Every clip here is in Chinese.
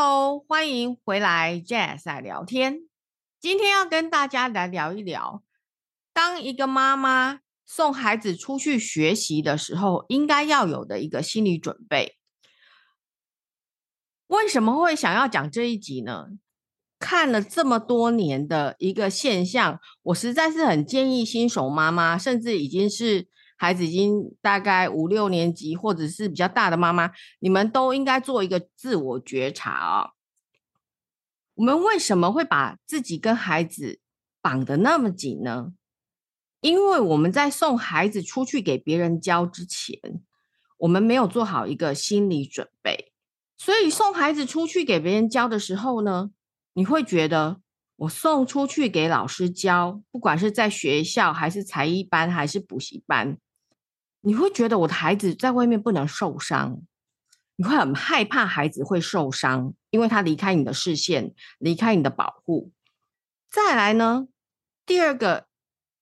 Hello，欢迎回来，Jazz 在聊天。今天要跟大家来聊一聊，当一个妈妈送孩子出去学习的时候，应该要有的一个心理准备。为什么会想要讲这一集呢？看了这么多年的一个现象，我实在是很建议新手妈妈，甚至已经是。孩子已经大概五六年级，或者是比较大的妈妈，你们都应该做一个自我觉察啊。我们为什么会把自己跟孩子绑得那么紧呢？因为我们在送孩子出去给别人教之前，我们没有做好一个心理准备，所以送孩子出去给别人教的时候呢，你会觉得。我送出去给老师教，不管是在学校还是才艺班还是补习班，你会觉得我的孩子在外面不能受伤，你会很害怕孩子会受伤，因为他离开你的视线，离开你的保护。再来呢，第二个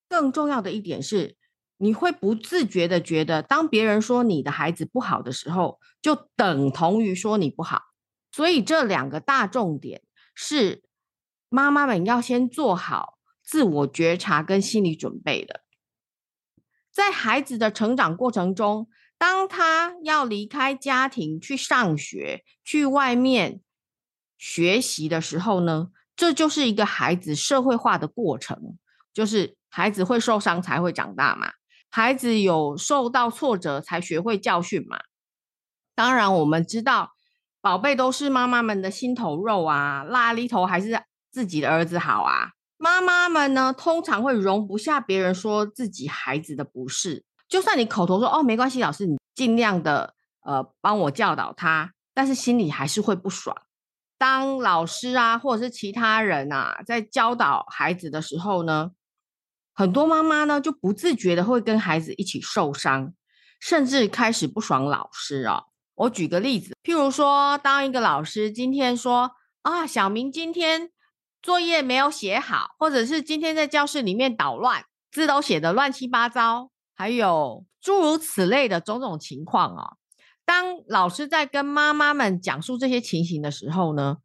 更重要的一点是，你会不自觉的觉得，当别人说你的孩子不好的时候，就等同于说你不好。所以这两个大重点是。妈妈们要先做好自我觉察跟心理准备的，在孩子的成长过程中，当他要离开家庭去上学、去外面学习的时候呢，这就是一个孩子社会化的过程，就是孩子会受伤才会长大嘛，孩子有受到挫折才学会教训嘛。当然，我们知道宝贝都是妈妈们的心头肉啊，拉里头还是。自己的儿子好啊，妈妈们呢通常会容不下别人说自己孩子的不是，就算你口头说哦没关系，老师你尽量的呃帮我教导他，但是心里还是会不爽。当老师啊或者是其他人啊在教导孩子的时候呢，很多妈妈呢就不自觉的会跟孩子一起受伤，甚至开始不爽老师哦。我举个例子，譬如说，当一个老师今天说啊，小明今天。作业没有写好，或者是今天在教室里面捣乱，字都写的乱七八糟，还有诸如此类的种种情况啊。当老师在跟妈妈们讲述这些情形的时候呢，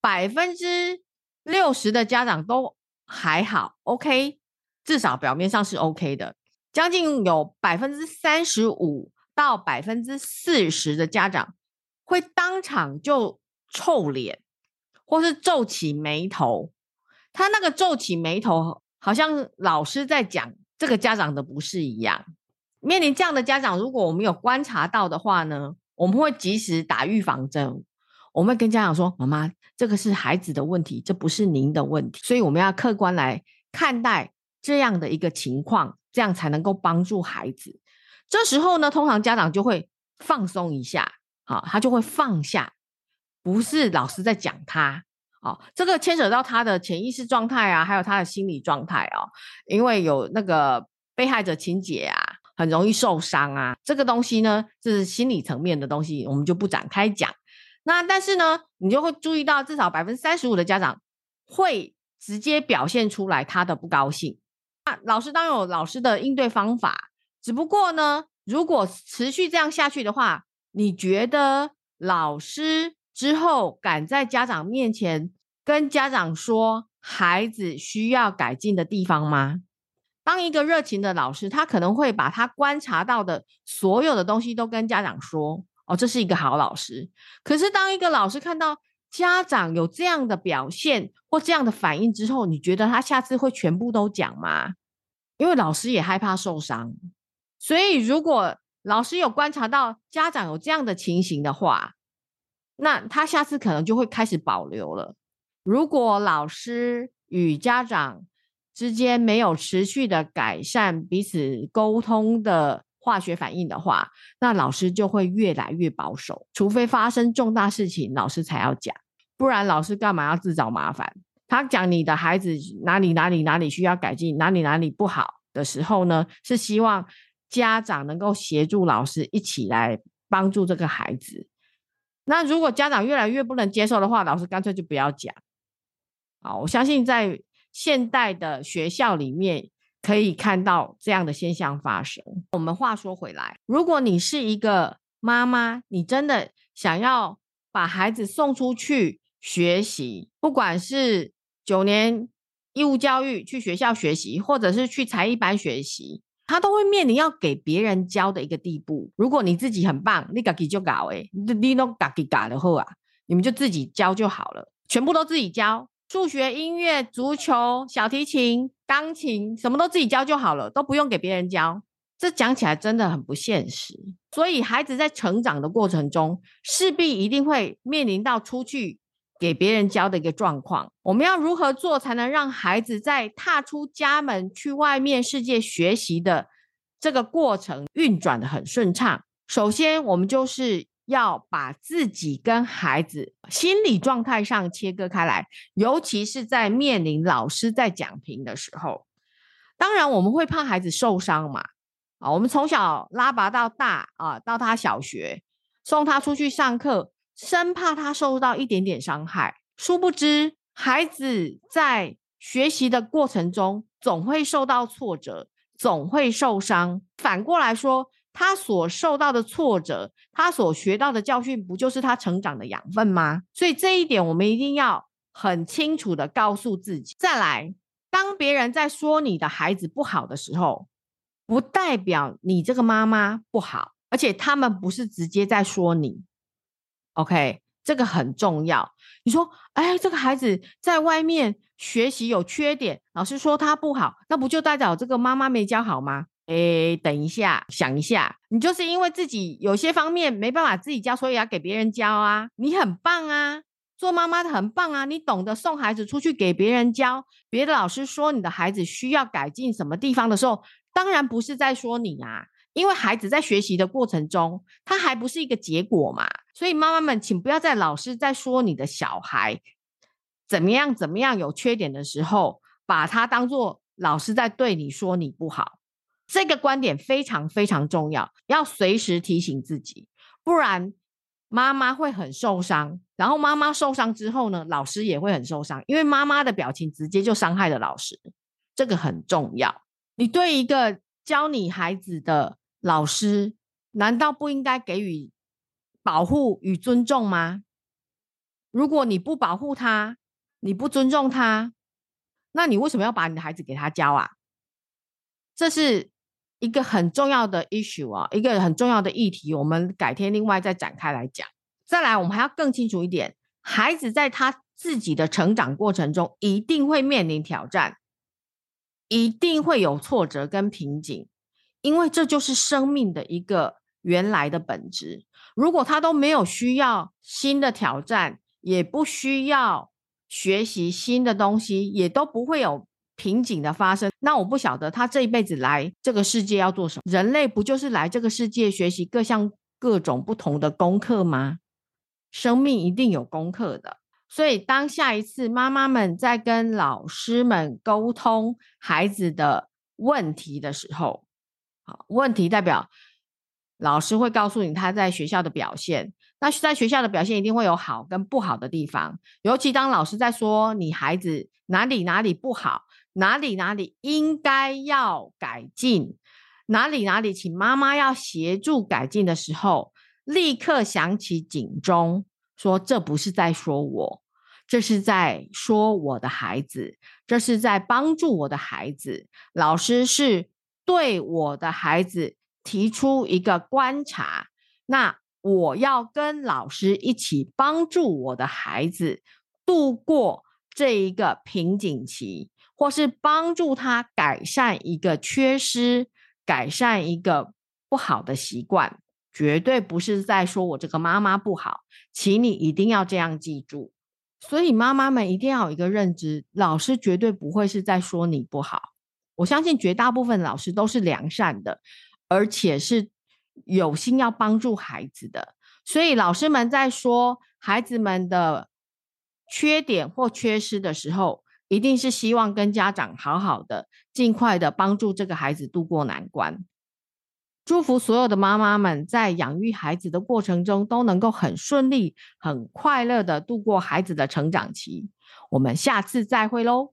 百分之六十的家长都还好，OK，至少表面上是 OK 的。将近有百分之三十五到百分之四十的家长会当场就臭脸。或是皱起眉头，他那个皱起眉头，好像老师在讲这个家长的不是一样。面临这样的家长，如果我们有观察到的话呢，我们会及时打预防针。我们会跟家长说：“妈妈，这个是孩子的问题，这不是您的问题。”所以我们要客观来看待这样的一个情况，这样才能够帮助孩子。这时候呢，通常家长就会放松一下，好，他就会放下。不是老师在讲他，哦，这个牵扯到他的潜意识状态啊，还有他的心理状态哦，因为有那个被害者情节啊，很容易受伤啊，这个东西呢，是心理层面的东西，我们就不展开讲。那但是呢，你就会注意到，至少百分之三十五的家长会直接表现出来他的不高兴。那老师当然有老师的应对方法，只不过呢，如果持续这样下去的话，你觉得老师？之后，敢在家长面前跟家长说孩子需要改进的地方吗？当一个热情的老师，他可能会把他观察到的所有的东西都跟家长说。哦，这是一个好老师。可是，当一个老师看到家长有这样的表现或这样的反应之后，你觉得他下次会全部都讲吗？因为老师也害怕受伤。所以，如果老师有观察到家长有这样的情形的话，那他下次可能就会开始保留了。如果老师与家长之间没有持续的改善彼此沟通的化学反应的话，那老师就会越来越保守。除非发生重大事情，老师才要讲，不然老师干嘛要自找麻烦？他讲你的孩子哪里哪里哪里需要改进，哪里哪里不好的时候呢？是希望家长能够协助老师一起来帮助这个孩子。那如果家长越来越不能接受的话，老师干脆就不要讲。好，我相信在现代的学校里面可以看到这样的现象发生。我们话说回来，如果你是一个妈妈，你真的想要把孩子送出去学习，不管是九年义务教育去学校学习，或者是去才艺班学习，他都会面临要给别人教的一个地步。如果你自己很棒，你自己就搞诶，你都自己搞的后啊，你们就自己教就好了，全部都自己教，数学、音乐、足球、小提琴、钢琴，什么都自己教就好了，都不用给别人教。这讲起来真的很不现实，所以孩子在成长的过程中，势必一定会面临到出去给别人教的一个状况。我们要如何做才能让孩子在踏出家门去外面世界学习的这个过程运转的很顺畅？首先，我们就是要把自己跟孩子心理状态上切割开来，尤其是在面临老师在讲评的时候。当然，我们会怕孩子受伤嘛。啊，我们从小拉拔到大啊，到他小学送他出去上课，生怕他受到一点点伤害。殊不知，孩子在学习的过程中总会受到挫折，总会受伤。反过来说，他所受到的挫折，他所学到的教训，不就是他成长的养分吗？所以这一点，我们一定要很清楚的告诉自己。再来，当别人在说你的孩子不好的时候，不代表你这个妈妈不好，而且他们不是直接在说你，OK，这个很重要。你说，哎，这个孩子在外面学习有缺点，老师说他不好，那不就代表这个妈妈没教好吗？哎，等一下，想一下，你就是因为自己有些方面没办法自己教，所以要给别人教啊。你很棒啊，做妈妈的很棒啊，你懂得送孩子出去给别人教。别的老师说你的孩子需要改进什么地方的时候。当然不是在说你啊，因为孩子在学习的过程中，他还不是一个结果嘛。所以妈妈们，请不要在老师在说你的小孩怎么样怎么样有缺点的时候，把他当做老师在对你说你不好。这个观点非常非常重要，要随时提醒自己，不然妈妈会很受伤。然后妈妈受伤之后呢，老师也会很受伤，因为妈妈的表情直接就伤害了老师。这个很重要。你对一个教你孩子的老师，难道不应该给予保护与尊重吗？如果你不保护他，你不尊重他，那你为什么要把你的孩子给他教啊？这是一个很重要的 issue 啊，一个很重要的议题。我们改天另外再展开来讲。再来，我们还要更清楚一点，孩子在他自己的成长过程中，一定会面临挑战。一定会有挫折跟瓶颈，因为这就是生命的一个原来的本质。如果他都没有需要新的挑战，也不需要学习新的东西，也都不会有瓶颈的发生。那我不晓得他这一辈子来这个世界要做什么？人类不就是来这个世界学习各项各种不同的功课吗？生命一定有功课的。所以，当下一次妈妈们在跟老师们沟通孩子的问题的时候，好，问题代表老师会告诉你他在学校的表现。那在学校的表现一定会有好跟不好的地方，尤其当老师在说你孩子哪里哪里不好，哪里哪里应该要改进，哪里哪里请妈妈要协助改进的时候，立刻响起警钟，说这不是在说我。这是在说我的孩子，这是在帮助我的孩子。老师是对我的孩子提出一个观察，那我要跟老师一起帮助我的孩子度过这一个瓶颈期，或是帮助他改善一个缺失，改善一个不好的习惯。绝对不是在说我这个妈妈不好，请你一定要这样记住。所以妈妈们一定要有一个认知，老师绝对不会是在说你不好。我相信绝大部分老师都是良善的，而且是有心要帮助孩子的。所以老师们在说孩子们的缺点或缺失的时候，一定是希望跟家长好好的，尽快的帮助这个孩子度过难关。祝福所有的妈妈们在养育孩子的过程中都能够很顺利、很快乐的度过孩子的成长期。我们下次再会喽。